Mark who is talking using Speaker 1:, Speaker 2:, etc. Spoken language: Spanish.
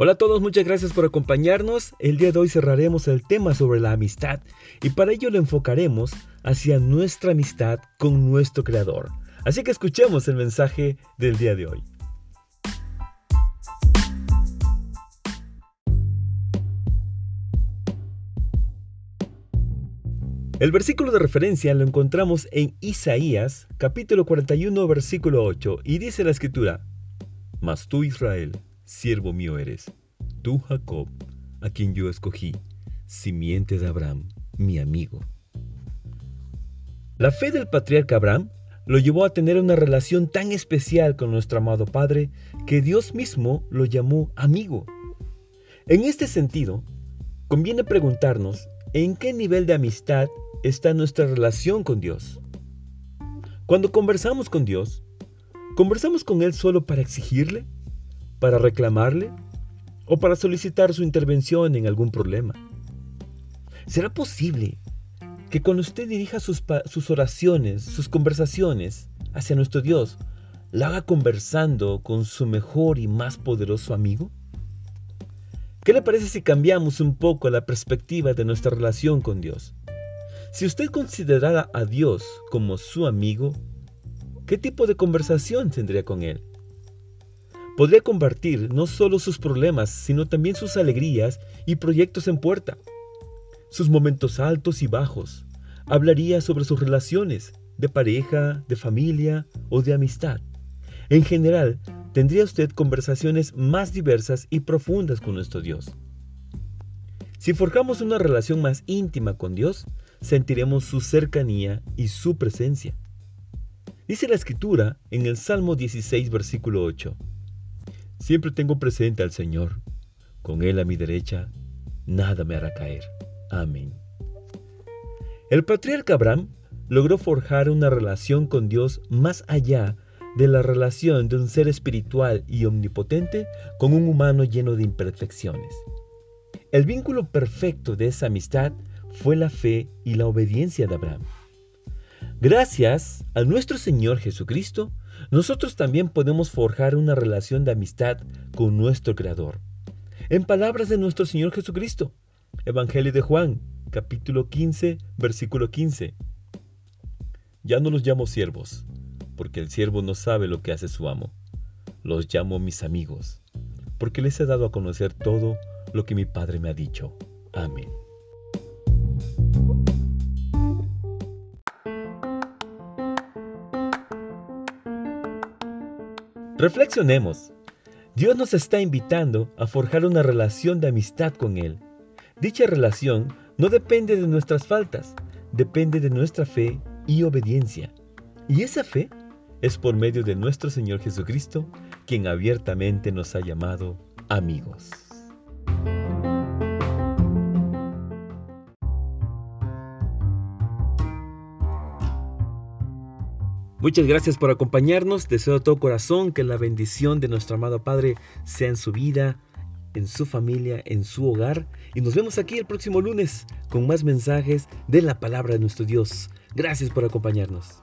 Speaker 1: Hola a todos, muchas gracias por acompañarnos. El día de hoy cerraremos el tema sobre la amistad y para ello lo enfocaremos hacia nuestra amistad con nuestro Creador. Así que escuchemos el mensaje del día de hoy. El versículo de referencia lo encontramos en Isaías capítulo 41 versículo 8 y dice la escritura, Mas tú Israel, siervo mío eres, tú Jacob, a quien yo escogí, simiente de Abraham, mi amigo. La fe del patriarca Abraham lo llevó a tener una relación tan especial con nuestro amado Padre que Dios mismo lo llamó amigo. En este sentido, conviene preguntarnos en qué nivel de amistad está nuestra relación con Dios. Cuando conversamos con Dios, ¿conversamos con Él solo para exigirle? Para reclamarle o para solicitar su intervención en algún problema. ¿Será posible que cuando usted dirija sus, oraciones, sus conversaciones hacia nuestro Dios, la haga conversando con su mejor y más poderoso amigo? ¿Qué le parece si cambiamos un poco la perspectiva de nuestra relación con Dios? Si usted considerara a Dios como su amigo, ¿qué tipo de conversación tendría con Él? Podría convertir no solo sus problemas, sino también sus alegrías y proyectos en puerta. Sus momentos altos y bajos. Hablaría sobre sus relaciones, de pareja, de familia o de amistad. En general, tendría usted conversaciones más diversas y profundas con nuestro Dios. Si forjamos una relación más íntima con Dios, sentiremos su cercanía y su presencia. Dice la escritura en el Salmo 16, versículo 8. Siempre tengo presente al Señor. Con Él a mi derecha, nada me hará caer. Amén. El patriarca Abraham logró forjar una relación con Dios más allá de la relación de un ser espiritual y omnipotente con un humano lleno de imperfecciones. El vínculo perfecto de esa amistad fue la fe y la obediencia de Abraham. Gracias a nuestro Señor Jesucristo, nosotros también podemos forjar una relación de amistad con nuestro Creador. En palabras de nuestro Señor Jesucristo, Evangelio de Juan, capítulo 15, versículo 15. Ya no los llamo siervos, porque el siervo no sabe lo que hace su amo. Los llamo mis amigos, porque les he dado a conocer todo lo que mi Padre me ha dicho. Amén. Reflexionemos. Dios nos está invitando a forjar una relación de amistad con Él. Dicha relación no depende de nuestras faltas, depende de nuestra fe y obediencia. Y esa fe es por medio de nuestro Señor Jesucristo, quien abiertamente nos ha llamado amigos. Muchas gracias por acompañarnos. Deseo de todo corazón que la bendición de nuestro amado Padre sea en su vida, en su familia, en su hogar. Y nos vemos aquí el próximo lunes con más mensajes de la palabra de nuestro Dios. Gracias por acompañarnos.